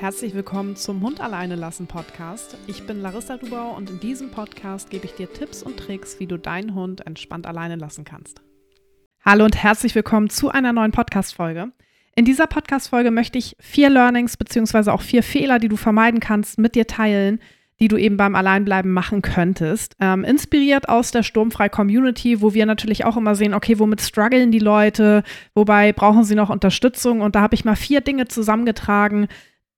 Herzlich willkommen zum Hund alleine lassen Podcast. Ich bin Larissa Dubau und in diesem Podcast gebe ich dir Tipps und Tricks, wie du deinen Hund entspannt alleine lassen kannst. Hallo und herzlich willkommen zu einer neuen Podcast-Folge. In dieser Podcast-Folge möchte ich vier Learnings bzw. auch vier Fehler, die du vermeiden kannst, mit dir teilen, die du eben beim Alleinbleiben machen könntest. Ähm, inspiriert aus der Sturmfrei-Community, wo wir natürlich auch immer sehen, okay, womit strugglen die Leute, wobei brauchen sie noch Unterstützung. Und da habe ich mal vier Dinge zusammengetragen,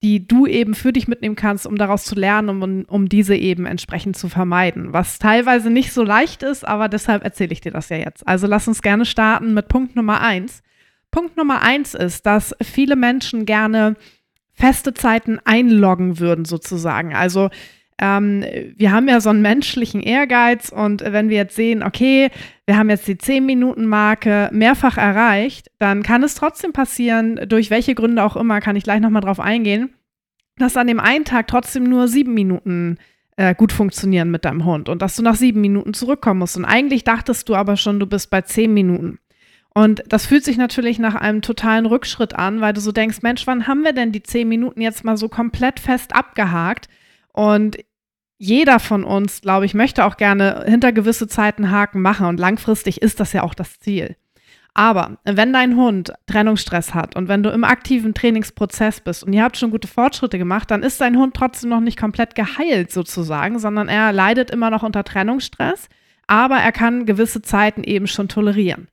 die du eben für dich mitnehmen kannst, um daraus zu lernen, um, um diese eben entsprechend zu vermeiden. Was teilweise nicht so leicht ist, aber deshalb erzähle ich dir das ja jetzt. Also lass uns gerne starten mit Punkt Nummer eins. Punkt Nummer eins ist, dass viele Menschen gerne feste Zeiten einloggen würden, sozusagen. Also ähm, wir haben ja so einen menschlichen Ehrgeiz und wenn wir jetzt sehen, okay, wir haben jetzt die 10-Minuten-Marke mehrfach erreicht, dann kann es trotzdem passieren, durch welche Gründe auch immer, kann ich gleich nochmal drauf eingehen, dass an dem einen Tag trotzdem nur sieben Minuten äh, gut funktionieren mit deinem Hund und dass du nach sieben Minuten zurückkommen musst. Und eigentlich dachtest du aber schon, du bist bei zehn Minuten. Und das fühlt sich natürlich nach einem totalen Rückschritt an, weil du so denkst, Mensch, wann haben wir denn die zehn Minuten jetzt mal so komplett fest abgehakt? Und jeder von uns, glaube ich, möchte auch gerne hinter gewisse Zeiten Haken machen und langfristig ist das ja auch das Ziel. Aber wenn dein Hund Trennungsstress hat und wenn du im aktiven Trainingsprozess bist und ihr habt schon gute Fortschritte gemacht, dann ist dein Hund trotzdem noch nicht komplett geheilt sozusagen, sondern er leidet immer noch unter Trennungsstress, aber er kann gewisse Zeiten eben schon tolerieren.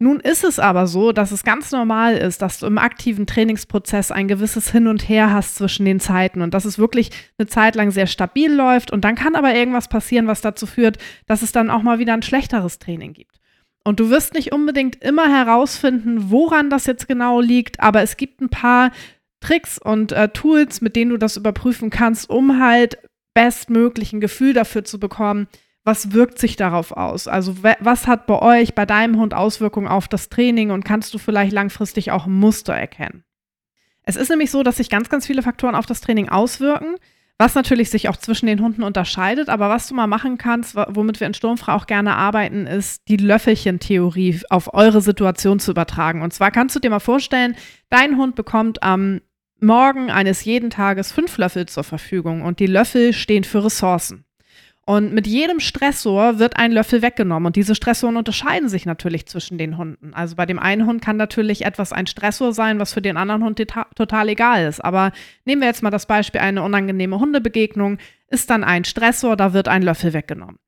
Nun ist es aber so, dass es ganz normal ist, dass du im aktiven Trainingsprozess ein gewisses Hin und Her hast zwischen den Zeiten und dass es wirklich eine Zeit lang sehr stabil läuft und dann kann aber irgendwas passieren, was dazu führt, dass es dann auch mal wieder ein schlechteres Training gibt. Und du wirst nicht unbedingt immer herausfinden, woran das jetzt genau liegt, aber es gibt ein paar Tricks und äh, Tools, mit denen du das überprüfen kannst, um halt bestmöglich ein Gefühl dafür zu bekommen, was wirkt sich darauf aus? Also was hat bei euch, bei deinem Hund Auswirkungen auf das Training und kannst du vielleicht langfristig auch Muster erkennen? Es ist nämlich so, dass sich ganz, ganz viele Faktoren auf das Training auswirken, was natürlich sich auch zwischen den Hunden unterscheidet. Aber was du mal machen kannst, womit wir in Sturmfrei auch gerne arbeiten, ist die Löffelchen-Theorie auf eure Situation zu übertragen. Und zwar kannst du dir mal vorstellen, dein Hund bekommt am Morgen eines jeden Tages fünf Löffel zur Verfügung und die Löffel stehen für Ressourcen. Und mit jedem Stressor wird ein Löffel weggenommen. Und diese Stressoren unterscheiden sich natürlich zwischen den Hunden. Also bei dem einen Hund kann natürlich etwas ein Stressor sein, was für den anderen Hund total egal ist. Aber nehmen wir jetzt mal das Beispiel, eine unangenehme Hundebegegnung ist dann ein Stressor, da wird ein Löffel weggenommen.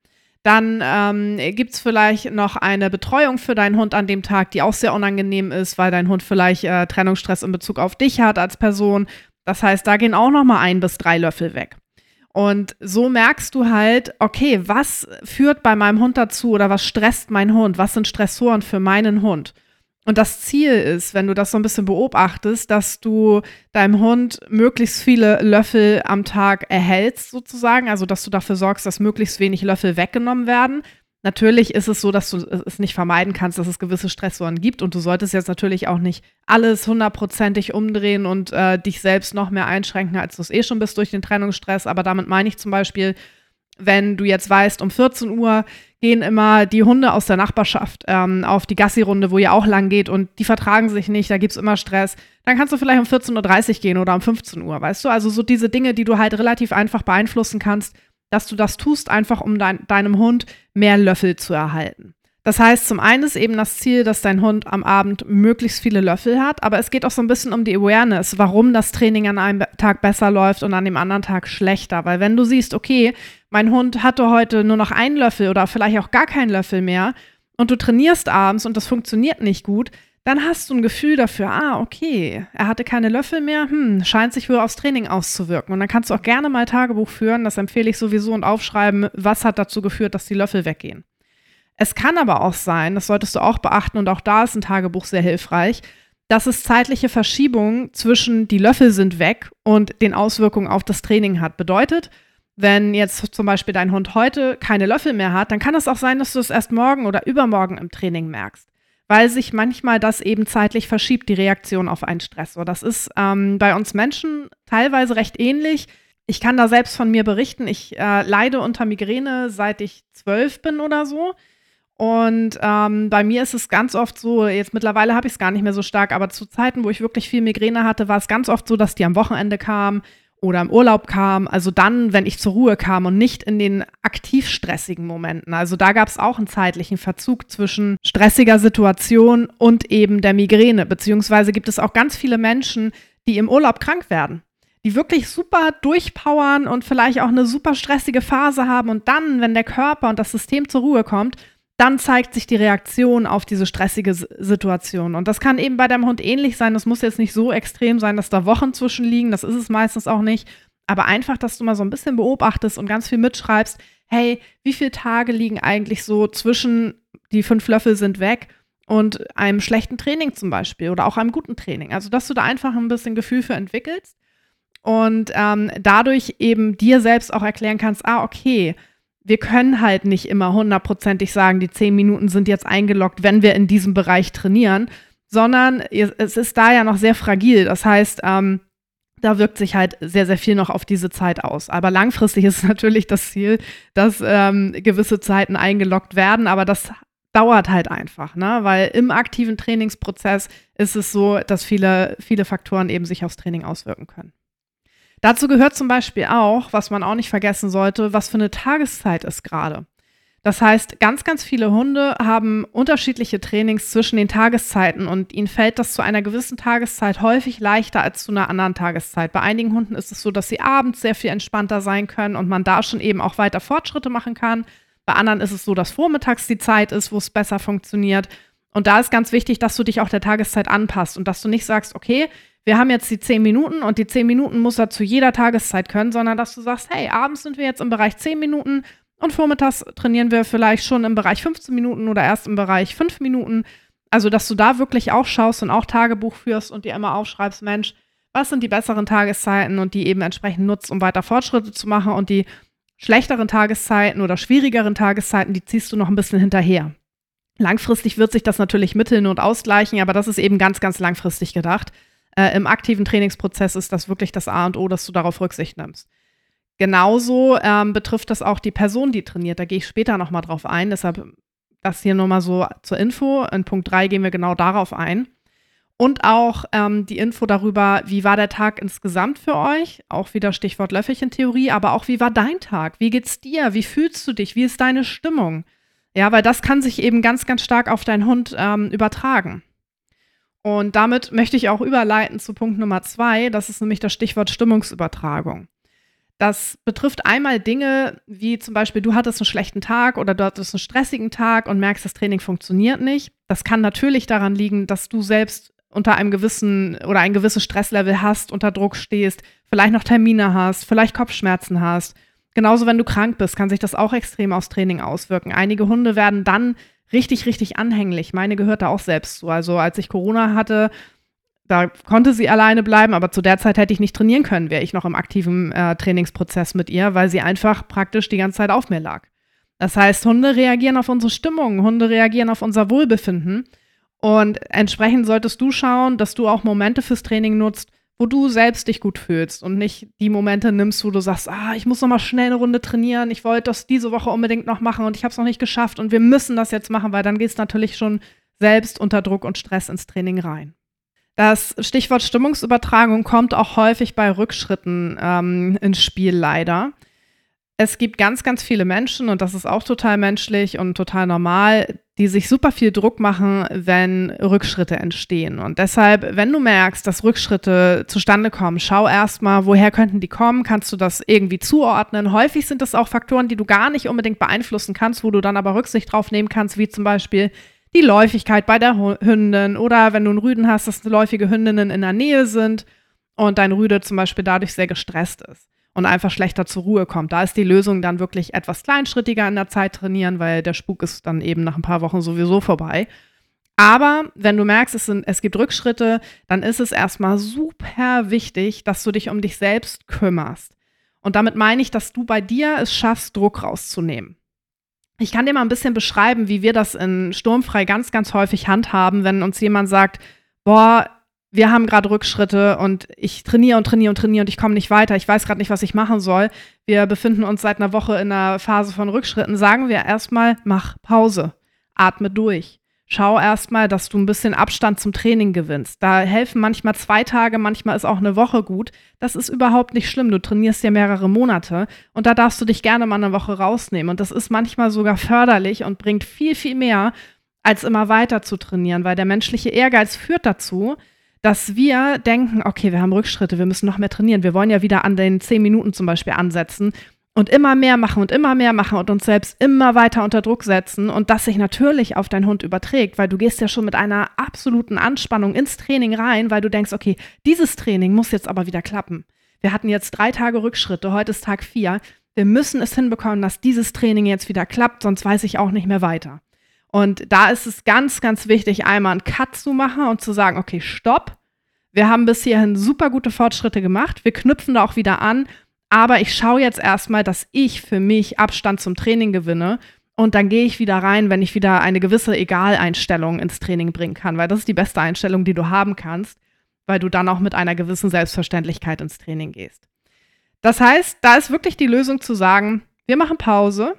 Dann ähm, gibt es vielleicht noch eine Betreuung für deinen Hund an dem Tag, die auch sehr unangenehm ist, weil dein Hund vielleicht äh, Trennungsstress in Bezug auf dich hat als Person. Das heißt, da gehen auch noch mal ein bis drei Löffel weg. Und so merkst du halt, okay, was führt bei meinem Hund dazu oder was stresst mein Hund? Was sind Stressoren für meinen Hund? Und das Ziel ist, wenn du das so ein bisschen beobachtest, dass du deinem Hund möglichst viele Löffel am Tag erhältst, sozusagen. Also, dass du dafür sorgst, dass möglichst wenig Löffel weggenommen werden. Natürlich ist es so, dass du es nicht vermeiden kannst, dass es gewisse Stressoren gibt und du solltest jetzt natürlich auch nicht alles hundertprozentig umdrehen und äh, dich selbst noch mehr einschränken, als du es eh schon bist durch den Trennungsstress. Aber damit meine ich zum Beispiel, wenn du jetzt weißt, um 14 Uhr gehen immer die Hunde aus der Nachbarschaft ähm, auf die Gassi-Runde, wo ihr auch lang geht und die vertragen sich nicht, da gibt es immer Stress, dann kannst du vielleicht um 14.30 Uhr gehen oder um 15 Uhr, weißt du? Also so diese Dinge, die du halt relativ einfach beeinflussen kannst, dass du das tust, einfach um dein, deinem Hund mehr Löffel zu erhalten. Das heißt, zum einen ist eben das Ziel, dass dein Hund am Abend möglichst viele Löffel hat, aber es geht auch so ein bisschen um die Awareness, warum das Training an einem Tag besser läuft und an dem anderen Tag schlechter. Weil wenn du siehst, okay, mein Hund hatte heute nur noch einen Löffel oder vielleicht auch gar keinen Löffel mehr und du trainierst abends und das funktioniert nicht gut, dann hast du ein Gefühl dafür, ah, okay, er hatte keine Löffel mehr, hm, scheint sich wohl aufs Training auszuwirken. Und dann kannst du auch gerne mal Tagebuch führen, das empfehle ich sowieso und aufschreiben, was hat dazu geführt, dass die Löffel weggehen. Es kann aber auch sein, das solltest du auch beachten und auch da ist ein Tagebuch sehr hilfreich, dass es zeitliche Verschiebungen zwischen die Löffel sind weg und den Auswirkungen auf das Training hat. Bedeutet, wenn jetzt zum Beispiel dein Hund heute keine Löffel mehr hat, dann kann es auch sein, dass du es erst morgen oder übermorgen im Training merkst weil sich manchmal das eben zeitlich verschiebt, die Reaktion auf einen Stressor. Das ist ähm, bei uns Menschen teilweise recht ähnlich. Ich kann da selbst von mir berichten. Ich äh, leide unter Migräne, seit ich zwölf bin oder so. Und ähm, bei mir ist es ganz oft so, jetzt mittlerweile habe ich es gar nicht mehr so stark, aber zu Zeiten, wo ich wirklich viel Migräne hatte, war es ganz oft so, dass die am Wochenende kam oder im Urlaub kam. Also dann, wenn ich zur Ruhe kam und nicht in den aktiv stressigen Momenten. Also da gab es auch einen zeitlichen Verzug zwischen stressiger Situation und eben der Migräne. Beziehungsweise gibt es auch ganz viele Menschen, die im Urlaub krank werden die wirklich super durchpowern und vielleicht auch eine super stressige Phase haben und dann, wenn der Körper und das System zur Ruhe kommt, dann zeigt sich die Reaktion auf diese stressige Situation. Und das kann eben bei deinem Hund ähnlich sein. Das muss jetzt nicht so extrem sein, dass da Wochen zwischen liegen. Das ist es meistens auch nicht. Aber einfach, dass du mal so ein bisschen beobachtest und ganz viel mitschreibst. Hey, wie viele Tage liegen eigentlich so zwischen die fünf Löffel sind weg und einem schlechten Training zum Beispiel oder auch einem guten Training? Also, dass du da einfach ein bisschen Gefühl für entwickelst und ähm, dadurch eben dir selbst auch erklären kannst, ah, okay, wir können halt nicht immer hundertprozentig sagen, die zehn Minuten sind jetzt eingeloggt, wenn wir in diesem Bereich trainieren, sondern es ist da ja noch sehr fragil. Das heißt, ähm, da wirkt sich halt sehr, sehr viel noch auf diese Zeit aus. Aber langfristig ist natürlich das Ziel, dass ähm, gewisse Zeiten eingeloggt werden, aber das dauert halt einfach, ne? Weil im aktiven Trainingsprozess ist es so, dass viele, viele Faktoren eben sich aufs Training auswirken können. Dazu gehört zum Beispiel auch, was man auch nicht vergessen sollte, was für eine Tageszeit ist gerade. Das heißt, ganz, ganz viele Hunde haben unterschiedliche Trainings zwischen den Tageszeiten und ihnen fällt das zu einer gewissen Tageszeit häufig leichter als zu einer anderen Tageszeit. Bei einigen Hunden ist es so, dass sie abends sehr viel entspannter sein können und man da schon eben auch weiter Fortschritte machen kann. Bei anderen ist es so, dass vormittags die Zeit ist, wo es besser funktioniert. Und da ist ganz wichtig, dass du dich auch der Tageszeit anpasst und dass du nicht sagst, okay, wir haben jetzt die zehn Minuten und die zehn Minuten muss er zu jeder Tageszeit können, sondern dass du sagst, hey, abends sind wir jetzt im Bereich zehn Minuten und vormittags trainieren wir vielleicht schon im Bereich 15 Minuten oder erst im Bereich fünf Minuten. Also, dass du da wirklich auch schaust und auch Tagebuch führst und dir immer aufschreibst, Mensch, was sind die besseren Tageszeiten und die eben entsprechend nutzt, um weiter Fortschritte zu machen und die schlechteren Tageszeiten oder schwierigeren Tageszeiten, die ziehst du noch ein bisschen hinterher. Langfristig wird sich das natürlich mitteln und ausgleichen, aber das ist eben ganz, ganz langfristig gedacht. Äh, Im aktiven Trainingsprozess ist das wirklich das A und O, dass du darauf Rücksicht nimmst. Genauso ähm, betrifft das auch die Person, die trainiert. Da gehe ich später nochmal drauf ein. Deshalb das hier nochmal so zur Info. In Punkt 3 gehen wir genau darauf ein. Und auch ähm, die Info darüber, wie war der Tag insgesamt für euch? Auch wieder Stichwort Löffelchen-Theorie, aber auch wie war dein Tag? Wie geht's dir? Wie fühlst du dich? Wie ist deine Stimmung? Ja, weil das kann sich eben ganz, ganz stark auf deinen Hund ähm, übertragen. Und damit möchte ich auch überleiten zu Punkt Nummer zwei. Das ist nämlich das Stichwort Stimmungsübertragung. Das betrifft einmal Dinge wie zum Beispiel, du hattest einen schlechten Tag oder du hattest einen stressigen Tag und merkst, das Training funktioniert nicht. Das kann natürlich daran liegen, dass du selbst unter einem gewissen oder ein gewisses Stresslevel hast, unter Druck stehst, vielleicht noch Termine hast, vielleicht Kopfschmerzen hast. Genauso, wenn du krank bist, kann sich das auch extrem aufs Training auswirken. Einige Hunde werden dann richtig, richtig anhänglich. Meine gehört da auch selbst zu. Also als ich Corona hatte, da konnte sie alleine bleiben, aber zu der Zeit hätte ich nicht trainieren können, wäre ich noch im aktiven äh, Trainingsprozess mit ihr, weil sie einfach praktisch die ganze Zeit auf mir lag. Das heißt, Hunde reagieren auf unsere Stimmung, Hunde reagieren auf unser Wohlbefinden. Und entsprechend solltest du schauen, dass du auch Momente fürs Training nutzt, wo du selbst dich gut fühlst und nicht die Momente nimmst, wo du sagst, ah, ich muss noch mal schnell eine Runde trainieren, ich wollte das diese Woche unbedingt noch machen und ich habe es noch nicht geschafft und wir müssen das jetzt machen, weil dann gehst du natürlich schon selbst unter Druck und Stress ins Training rein. Das Stichwort Stimmungsübertragung kommt auch häufig bei Rückschritten ähm, ins Spiel leider es gibt ganz, ganz viele Menschen, und das ist auch total menschlich und total normal, die sich super viel Druck machen, wenn Rückschritte entstehen. Und deshalb, wenn du merkst, dass Rückschritte zustande kommen, schau erstmal, woher könnten die kommen? Kannst du das irgendwie zuordnen? Häufig sind das auch Faktoren, die du gar nicht unbedingt beeinflussen kannst, wo du dann aber Rücksicht drauf nehmen kannst, wie zum Beispiel die Läufigkeit bei der Hündin oder wenn du einen Rüden hast, dass läufige Hündinnen in der Nähe sind und dein Rüde zum Beispiel dadurch sehr gestresst ist und einfach schlechter zur Ruhe kommt. Da ist die Lösung dann wirklich etwas kleinschrittiger in der Zeit trainieren, weil der Spuk ist dann eben nach ein paar Wochen sowieso vorbei. Aber wenn du merkst, es, sind, es gibt Rückschritte, dann ist es erstmal super wichtig, dass du dich um dich selbst kümmerst. Und damit meine ich, dass du bei dir es schaffst, Druck rauszunehmen. Ich kann dir mal ein bisschen beschreiben, wie wir das in Sturmfrei ganz, ganz häufig handhaben, wenn uns jemand sagt, boah, wir haben gerade Rückschritte und ich trainiere und trainiere und trainiere und ich komme nicht weiter. Ich weiß gerade nicht, was ich machen soll. Wir befinden uns seit einer Woche in einer Phase von Rückschritten. Sagen wir erstmal, mach Pause. atme durch. Schau erstmal, dass du ein bisschen Abstand zum Training gewinnst. Da helfen manchmal zwei Tage, manchmal ist auch eine Woche gut. Das ist überhaupt nicht schlimm. Du trainierst ja mehrere Monate und da darfst du dich gerne mal eine Woche rausnehmen. Und das ist manchmal sogar förderlich und bringt viel, viel mehr, als immer weiter zu trainieren, weil der menschliche Ehrgeiz führt dazu, dass wir denken, okay, wir haben Rückschritte, wir müssen noch mehr trainieren. Wir wollen ja wieder an den zehn Minuten zum Beispiel ansetzen und immer mehr machen und immer mehr machen und uns selbst immer weiter unter Druck setzen und das sich natürlich auf deinen Hund überträgt, weil du gehst ja schon mit einer absoluten Anspannung ins Training rein, weil du denkst, okay, dieses Training muss jetzt aber wieder klappen. Wir hatten jetzt drei Tage Rückschritte, heute ist Tag vier. Wir müssen es hinbekommen, dass dieses Training jetzt wieder klappt, sonst weiß ich auch nicht mehr weiter. Und da ist es ganz, ganz wichtig, einmal einen Cut zu machen und zu sagen, okay, stopp. Wir haben bis hierhin super gute Fortschritte gemacht. Wir knüpfen da auch wieder an aber ich schaue jetzt erstmal, dass ich für mich Abstand zum Training gewinne. Und dann gehe ich wieder rein, wenn ich wieder eine gewisse Egaleinstellung ins Training bringen kann, weil das ist die beste Einstellung, die du haben kannst, weil du dann auch mit einer gewissen Selbstverständlichkeit ins Training gehst. Das heißt, da ist wirklich die Lösung zu sagen, wir machen Pause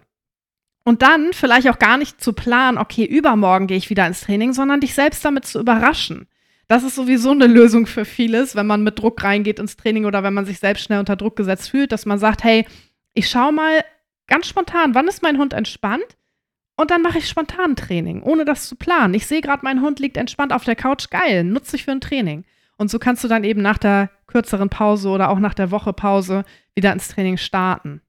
und dann vielleicht auch gar nicht zu planen, okay, übermorgen gehe ich wieder ins Training, sondern dich selbst damit zu überraschen. Das ist sowieso eine Lösung für vieles, wenn man mit Druck reingeht ins Training oder wenn man sich selbst schnell unter Druck gesetzt fühlt, dass man sagt, hey, ich schaue mal ganz spontan, wann ist mein Hund entspannt? Und dann mache ich spontan Training, ohne das zu planen. Ich sehe gerade, mein Hund liegt entspannt auf der Couch, geil, nutze ich für ein Training. Und so kannst du dann eben nach der kürzeren Pause oder auch nach der Woche Pause wieder ins Training starten.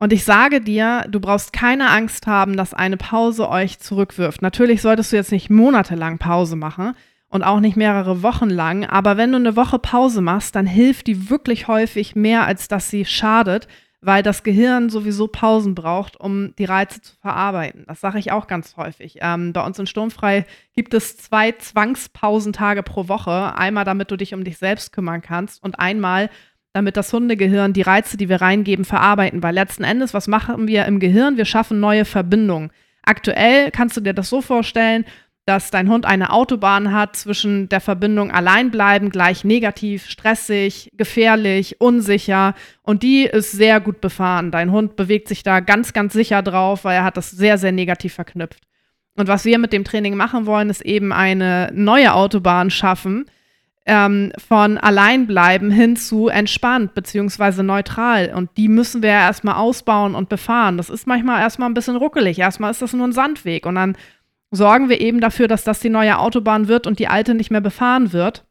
Und ich sage dir, du brauchst keine Angst haben, dass eine Pause euch zurückwirft. Natürlich solltest du jetzt nicht monatelang Pause machen, und auch nicht mehrere Wochen lang. Aber wenn du eine Woche Pause machst, dann hilft die wirklich häufig mehr, als dass sie schadet, weil das Gehirn sowieso Pausen braucht, um die Reize zu verarbeiten. Das sage ich auch ganz häufig. Ähm, bei uns in Sturmfrei gibt es zwei Zwangspausentage pro Woche. Einmal, damit du dich um dich selbst kümmern kannst und einmal, damit das Hundegehirn die Reize, die wir reingeben, verarbeiten. Weil letzten Endes, was machen wir im Gehirn? Wir schaffen neue Verbindungen. Aktuell kannst du dir das so vorstellen, dass dein Hund eine Autobahn hat zwischen der Verbindung alleinbleiben gleich negativ, stressig, gefährlich, unsicher und die ist sehr gut befahren. Dein Hund bewegt sich da ganz, ganz sicher drauf, weil er hat das sehr, sehr negativ verknüpft. Und was wir mit dem Training machen wollen, ist eben eine neue Autobahn schaffen, ähm, von alleinbleiben hin zu entspannt beziehungsweise neutral. Und die müssen wir ja erstmal ausbauen und befahren. Das ist manchmal erstmal ein bisschen ruckelig. Erstmal ist das nur ein Sandweg und dann sorgen wir eben dafür, dass das die neue Autobahn wird und die alte nicht mehr befahren wird.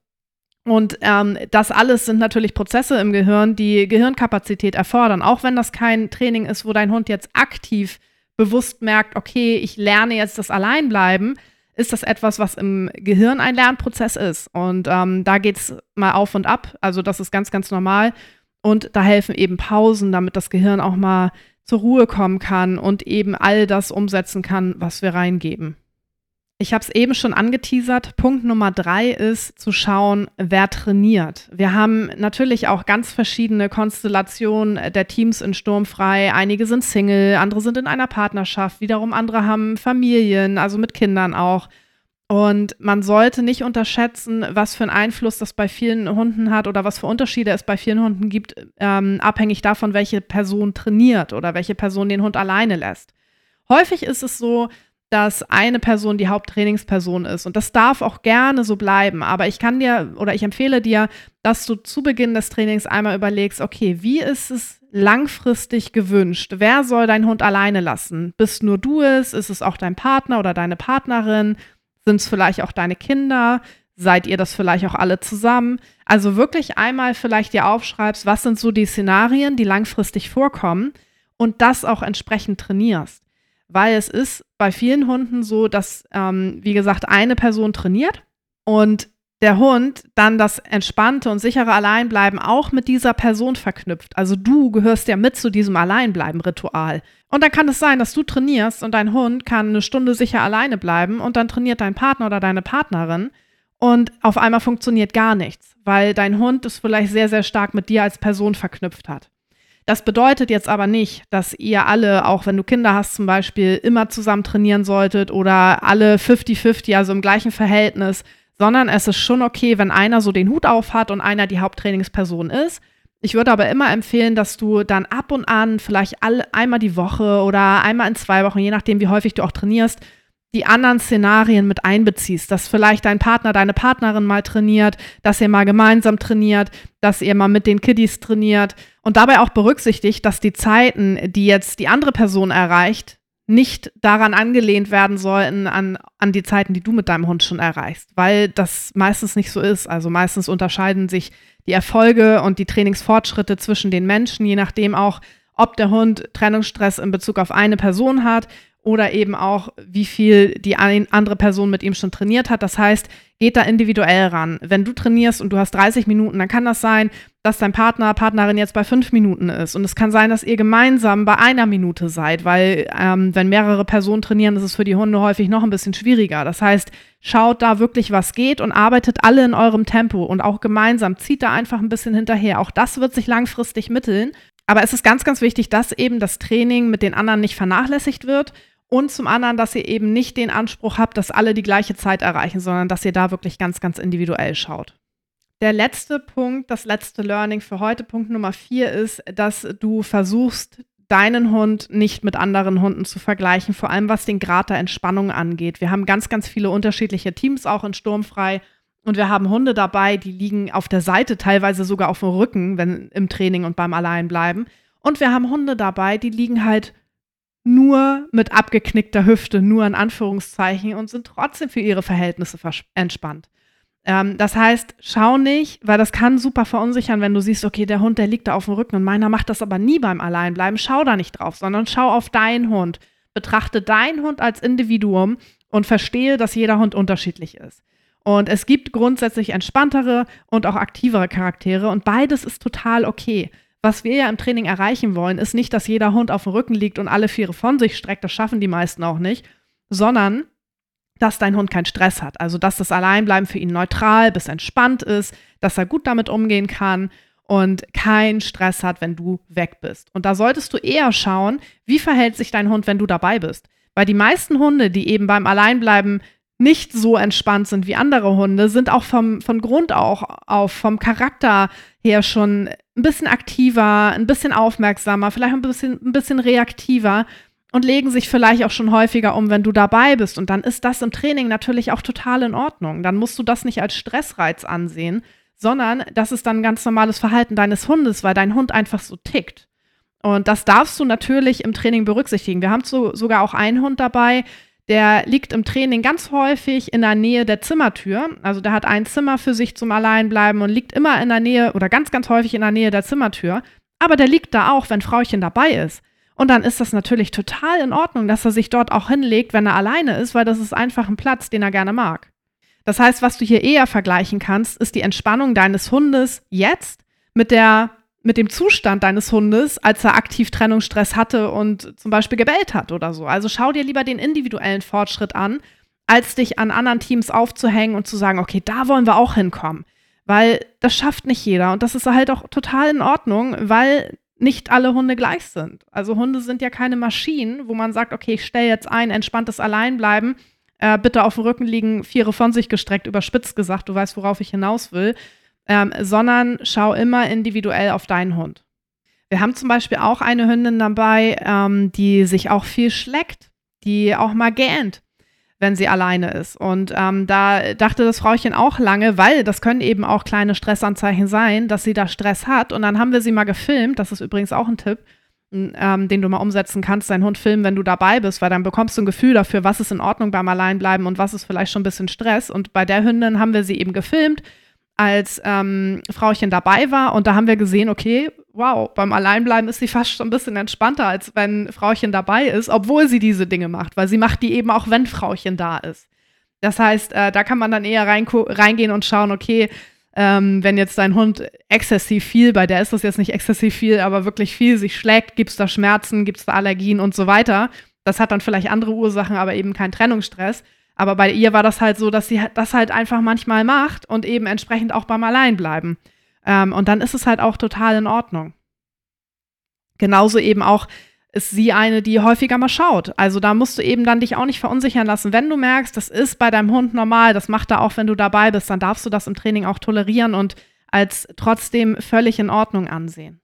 Und ähm, das alles sind natürlich Prozesse im Gehirn, die Gehirnkapazität erfordern. Auch wenn das kein Training ist, wo dein Hund jetzt aktiv bewusst merkt, okay, ich lerne jetzt das Alleinbleiben, ist das etwas, was im Gehirn ein Lernprozess ist. Und ähm, da geht es mal auf und ab. Also das ist ganz, ganz normal. Und da helfen eben Pausen, damit das Gehirn auch mal zur Ruhe kommen kann und eben all das umsetzen kann, was wir reingeben. Ich habe es eben schon angeteasert. Punkt Nummer drei ist zu schauen, wer trainiert. Wir haben natürlich auch ganz verschiedene Konstellationen der Teams in Sturmfrei. Einige sind Single, andere sind in einer Partnerschaft, wiederum andere haben Familien, also mit Kindern auch. Und man sollte nicht unterschätzen, was für einen Einfluss das bei vielen Hunden hat oder was für Unterschiede es bei vielen Hunden gibt, ähm, abhängig davon, welche Person trainiert oder welche Person den Hund alleine lässt. Häufig ist es so, dass eine Person die Haupttrainingsperson ist. Und das darf auch gerne so bleiben. Aber ich kann dir oder ich empfehle dir, dass du zu Beginn des Trainings einmal überlegst, okay, wie ist es langfristig gewünscht? Wer soll deinen Hund alleine lassen? Bist nur du es? Ist es auch dein Partner oder deine Partnerin? Sind es vielleicht auch deine Kinder? Seid ihr das vielleicht auch alle zusammen? Also wirklich einmal vielleicht dir aufschreibst, was sind so die Szenarien, die langfristig vorkommen und das auch entsprechend trainierst weil es ist bei vielen Hunden so, dass, ähm, wie gesagt, eine Person trainiert und der Hund dann das entspannte und sichere Alleinbleiben auch mit dieser Person verknüpft. Also du gehörst ja mit zu diesem Alleinbleiben-Ritual. Und dann kann es sein, dass du trainierst und dein Hund kann eine Stunde sicher alleine bleiben und dann trainiert dein Partner oder deine Partnerin und auf einmal funktioniert gar nichts, weil dein Hund es vielleicht sehr, sehr stark mit dir als Person verknüpft hat. Das bedeutet jetzt aber nicht, dass ihr alle, auch wenn du Kinder hast zum Beispiel, immer zusammen trainieren solltet oder alle 50-50, also im gleichen Verhältnis, sondern es ist schon okay, wenn einer so den Hut auf hat und einer die Haupttrainingsperson ist. Ich würde aber immer empfehlen, dass du dann ab und an, vielleicht all, einmal die Woche oder einmal in zwei Wochen, je nachdem, wie häufig du auch trainierst, die anderen Szenarien mit einbeziehst, dass vielleicht dein Partner, deine Partnerin mal trainiert, dass ihr mal gemeinsam trainiert, dass ihr mal mit den Kiddies trainiert und dabei auch berücksichtigt, dass die Zeiten, die jetzt die andere Person erreicht, nicht daran angelehnt werden sollten, an, an die Zeiten, die du mit deinem Hund schon erreichst, weil das meistens nicht so ist. Also meistens unterscheiden sich die Erfolge und die Trainingsfortschritte zwischen den Menschen, je nachdem auch, ob der Hund Trennungsstress in Bezug auf eine Person hat oder eben auch, wie viel die andere Person mit ihm schon trainiert hat. Das heißt, geht da individuell ran. Wenn du trainierst und du hast 30 Minuten, dann kann das sein, dass dein Partner, Partnerin jetzt bei fünf Minuten ist. Und es kann sein, dass ihr gemeinsam bei einer Minute seid, weil ähm, wenn mehrere Personen trainieren, ist es für die Hunde häufig noch ein bisschen schwieriger. Das heißt, schaut da wirklich, was geht und arbeitet alle in eurem Tempo und auch gemeinsam. Zieht da einfach ein bisschen hinterher. Auch das wird sich langfristig mitteln. Aber es ist ganz, ganz wichtig, dass eben das Training mit den anderen nicht vernachlässigt wird und zum anderen, dass ihr eben nicht den Anspruch habt, dass alle die gleiche Zeit erreichen, sondern dass ihr da wirklich ganz, ganz individuell schaut. Der letzte Punkt, das letzte Learning für heute, Punkt Nummer vier, ist, dass du versuchst, deinen Hund nicht mit anderen Hunden zu vergleichen, vor allem was den Grad der Entspannung angeht. Wir haben ganz, ganz viele unterschiedliche Teams auch in Sturmfrei und wir haben Hunde dabei, die liegen auf der Seite, teilweise sogar auf dem Rücken, wenn im Training und beim Alleinbleiben. Und wir haben Hunde dabei, die liegen halt nur mit abgeknickter Hüfte, nur in Anführungszeichen und sind trotzdem für ihre Verhältnisse entspannt. Ähm, das heißt, schau nicht, weil das kann super verunsichern, wenn du siehst, okay, der Hund, der liegt da auf dem Rücken und meiner macht das aber nie beim Alleinbleiben. Schau da nicht drauf, sondern schau auf deinen Hund. Betrachte deinen Hund als Individuum und verstehe, dass jeder Hund unterschiedlich ist. Und es gibt grundsätzlich entspanntere und auch aktivere Charaktere und beides ist total okay. Was wir ja im Training erreichen wollen, ist nicht, dass jeder Hund auf dem Rücken liegt und alle Viere von sich streckt, das schaffen die meisten auch nicht, sondern dass dein Hund keinen Stress hat. Also, dass das Alleinbleiben für ihn neutral bis entspannt ist, dass er gut damit umgehen kann und keinen Stress hat, wenn du weg bist. Und da solltest du eher schauen, wie verhält sich dein Hund, wenn du dabei bist. Weil die meisten Hunde, die eben beim Alleinbleiben nicht so entspannt sind wie andere Hunde, sind auch vom, von Grund auch auf, vom Charakter her schon ein bisschen aktiver, ein bisschen aufmerksamer, vielleicht ein bisschen, ein bisschen reaktiver und legen sich vielleicht auch schon häufiger um, wenn du dabei bist. Und dann ist das im Training natürlich auch total in Ordnung. Dann musst du das nicht als Stressreiz ansehen, sondern das ist dann ein ganz normales Verhalten deines Hundes, weil dein Hund einfach so tickt. Und das darfst du natürlich im Training berücksichtigen. Wir haben so, sogar auch einen Hund dabei, der liegt im Training ganz häufig in der Nähe der Zimmertür. Also der hat ein Zimmer für sich zum Alleinbleiben und liegt immer in der Nähe oder ganz, ganz häufig in der Nähe der Zimmertür. Aber der liegt da auch, wenn Frauchen dabei ist. Und dann ist das natürlich total in Ordnung, dass er sich dort auch hinlegt, wenn er alleine ist, weil das ist einfach ein Platz, den er gerne mag. Das heißt, was du hier eher vergleichen kannst, ist die Entspannung deines Hundes jetzt mit der mit dem Zustand deines Hundes, als er aktiv Trennungsstress hatte und zum Beispiel gebellt hat oder so. Also schau dir lieber den individuellen Fortschritt an, als dich an anderen Teams aufzuhängen und zu sagen, okay, da wollen wir auch hinkommen. Weil das schafft nicht jeder und das ist halt auch total in Ordnung, weil nicht alle Hunde gleich sind. Also Hunde sind ja keine Maschinen, wo man sagt, okay, ich stelle jetzt ein, entspanntes Alleinbleiben, äh, bitte auf dem Rücken liegen, Viere von sich gestreckt, überspitzt gesagt, du weißt, worauf ich hinaus will ähm, sondern schau immer individuell auf deinen Hund. Wir haben zum Beispiel auch eine Hündin dabei, ähm, die sich auch viel schleckt, die auch mal gähnt, wenn sie alleine ist. Und ähm, da dachte das Frauchen auch lange, weil das können eben auch kleine Stressanzeichen sein, dass sie da Stress hat. Und dann haben wir sie mal gefilmt, das ist übrigens auch ein Tipp, ähm, den du mal umsetzen kannst, deinen Hund filmen, wenn du dabei bist, weil dann bekommst du ein Gefühl dafür, was ist in Ordnung beim Alleinbleiben und was ist vielleicht schon ein bisschen Stress. Und bei der Hündin haben wir sie eben gefilmt als ähm, Frauchen dabei war. Und da haben wir gesehen, okay, wow, beim Alleinbleiben ist sie fast schon ein bisschen entspannter, als wenn Frauchen dabei ist, obwohl sie diese Dinge macht, weil sie macht die eben auch, wenn Frauchen da ist. Das heißt, äh, da kann man dann eher reingehen und schauen, okay, ähm, wenn jetzt dein Hund exzessiv viel, bei der ist das jetzt nicht exzessiv viel, aber wirklich viel sich schlägt, gibt es da Schmerzen, gibt es da Allergien und so weiter. Das hat dann vielleicht andere Ursachen, aber eben kein Trennungsstress. Aber bei ihr war das halt so, dass sie das halt einfach manchmal macht und eben entsprechend auch beim Alleinbleiben. Ähm, und dann ist es halt auch total in Ordnung. Genauso eben auch ist sie eine, die häufiger mal schaut. Also da musst du eben dann dich auch nicht verunsichern lassen. Wenn du merkst, das ist bei deinem Hund normal, das macht er auch, wenn du dabei bist, dann darfst du das im Training auch tolerieren und als trotzdem völlig in Ordnung ansehen.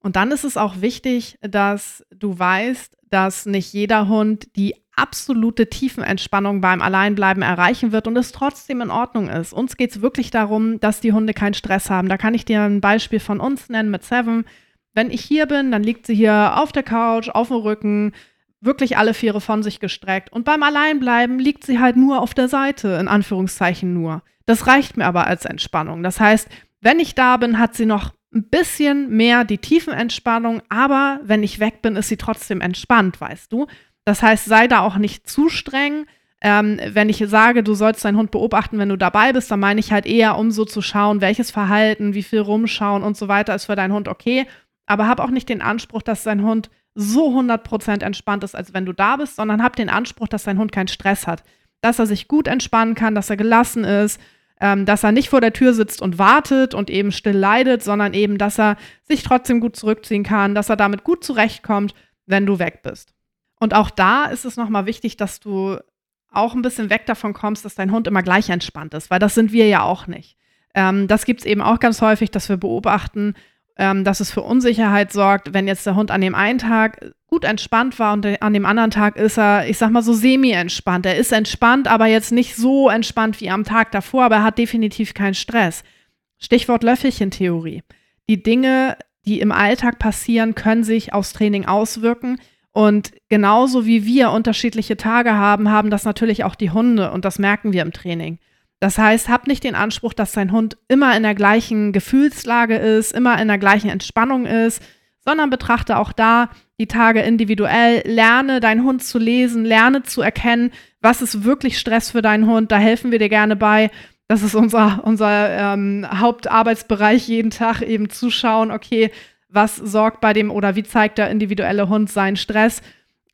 Und dann ist es auch wichtig, dass du weißt, dass nicht jeder Hund die absolute Tiefenentspannung beim Alleinbleiben erreichen wird und es trotzdem in Ordnung ist. Uns geht es wirklich darum, dass die Hunde keinen Stress haben. Da kann ich dir ein Beispiel von uns nennen mit Seven. Wenn ich hier bin, dann liegt sie hier auf der Couch, auf dem Rücken, wirklich alle Viere von sich gestreckt. Und beim Alleinbleiben liegt sie halt nur auf der Seite, in Anführungszeichen nur. Das reicht mir aber als Entspannung. Das heißt, wenn ich da bin, hat sie noch ein bisschen mehr die Tiefenentspannung, aber wenn ich weg bin, ist sie trotzdem entspannt, weißt du? Das heißt, sei da auch nicht zu streng. Ähm, wenn ich sage, du sollst deinen Hund beobachten, wenn du dabei bist, dann meine ich halt eher, um so zu schauen, welches Verhalten, wie viel rumschauen und so weiter ist für deinen Hund okay. Aber hab auch nicht den Anspruch, dass dein Hund so 100% entspannt ist, als wenn du da bist, sondern hab den Anspruch, dass dein Hund keinen Stress hat. Dass er sich gut entspannen kann, dass er gelassen ist, ähm, dass er nicht vor der Tür sitzt und wartet und eben still leidet, sondern eben, dass er sich trotzdem gut zurückziehen kann, dass er damit gut zurechtkommt, wenn du weg bist. Und auch da ist es nochmal wichtig, dass du auch ein bisschen weg davon kommst, dass dein Hund immer gleich entspannt ist, weil das sind wir ja auch nicht. Ähm, das gibt es eben auch ganz häufig, dass wir beobachten, ähm, dass es für Unsicherheit sorgt, wenn jetzt der Hund an dem einen Tag gut entspannt war und an dem anderen Tag ist er, ich sag mal so semi-entspannt. Er ist entspannt, aber jetzt nicht so entspannt wie am Tag davor, aber er hat definitiv keinen Stress. Stichwort Löffelchen-Theorie. Die Dinge, die im Alltag passieren, können sich aufs Training auswirken. Und genauso wie wir unterschiedliche Tage haben, haben das natürlich auch die Hunde und das merken wir im Training. Das heißt, hab nicht den Anspruch, dass dein Hund immer in der gleichen Gefühlslage ist, immer in der gleichen Entspannung ist, sondern betrachte auch da die Tage individuell, lerne deinen Hund zu lesen, lerne zu erkennen, was ist wirklich Stress für deinen Hund. Da helfen wir dir gerne bei. Das ist unser, unser ähm, Hauptarbeitsbereich jeden Tag, eben zuschauen, okay, was sorgt bei dem oder wie zeigt der individuelle Hund seinen Stress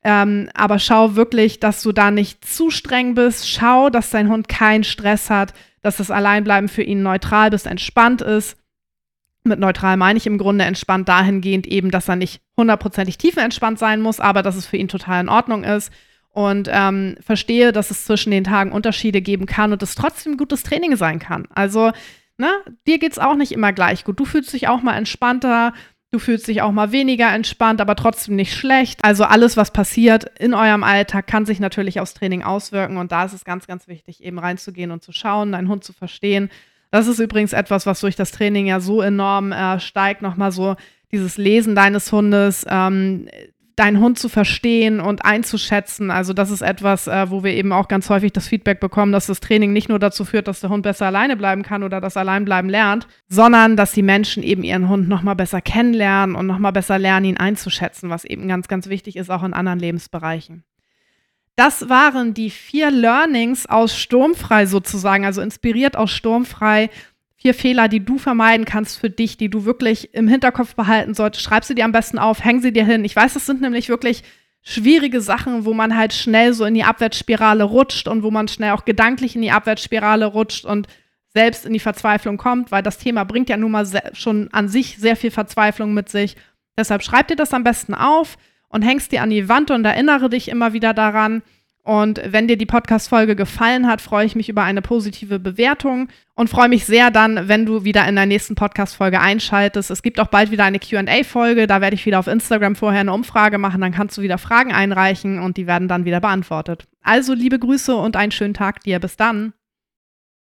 ähm, aber schau wirklich, dass du da nicht zu streng bist. Schau, dass dein Hund keinen Stress hat, dass das Alleinbleiben für ihn neutral bis entspannt ist. Mit neutral meine ich im Grunde entspannt dahingehend eben, dass er nicht hundertprozentig tiefenentspannt sein muss, aber dass es für ihn total in Ordnung ist. Und ähm, verstehe, dass es zwischen den Tagen Unterschiede geben kann und es trotzdem gutes Training sein kann. Also, ne, dir geht es auch nicht immer gleich gut. Du fühlst dich auch mal entspannter, Du fühlst dich auch mal weniger entspannt, aber trotzdem nicht schlecht. Also alles, was passiert in eurem Alltag, kann sich natürlich aufs Training auswirken. Und da ist es ganz, ganz wichtig, eben reinzugehen und zu schauen, deinen Hund zu verstehen. Das ist übrigens etwas, was durch das Training ja so enorm äh, steigt. Nochmal so dieses Lesen deines Hundes, ähm, deinen Hund zu verstehen und einzuschätzen. Also das ist etwas, äh, wo wir eben auch ganz häufig das Feedback bekommen, dass das Training nicht nur dazu führt, dass der Hund besser alleine bleiben kann oder das Alleinbleiben lernt, sondern dass die Menschen eben ihren Hund noch mal besser kennenlernen und noch mal besser lernen, ihn einzuschätzen, was eben ganz, ganz wichtig ist, auch in anderen Lebensbereichen. Das waren die vier Learnings aus Sturmfrei sozusagen, also inspiriert aus Sturmfrei vier Fehler, die du vermeiden kannst für dich, die du wirklich im Hinterkopf behalten solltest. Schreib sie dir am besten auf, häng sie dir hin. Ich weiß, das sind nämlich wirklich schwierige Sachen, wo man halt schnell so in die Abwärtsspirale rutscht und wo man schnell auch gedanklich in die Abwärtsspirale rutscht und selbst in die Verzweiflung kommt, weil das Thema bringt ja nun mal schon an sich sehr viel Verzweiflung mit sich. Deshalb schreib dir das am besten auf und hängst dir an die Wand und erinnere dich immer wieder daran. Und wenn dir die Podcast-Folge gefallen hat, freue ich mich über eine positive Bewertung und freue mich sehr dann, wenn du wieder in der nächsten Podcast-Folge einschaltest. Es gibt auch bald wieder eine QA-Folge. Da werde ich wieder auf Instagram vorher eine Umfrage machen. Dann kannst du wieder Fragen einreichen und die werden dann wieder beantwortet. Also liebe Grüße und einen schönen Tag dir. Bis dann.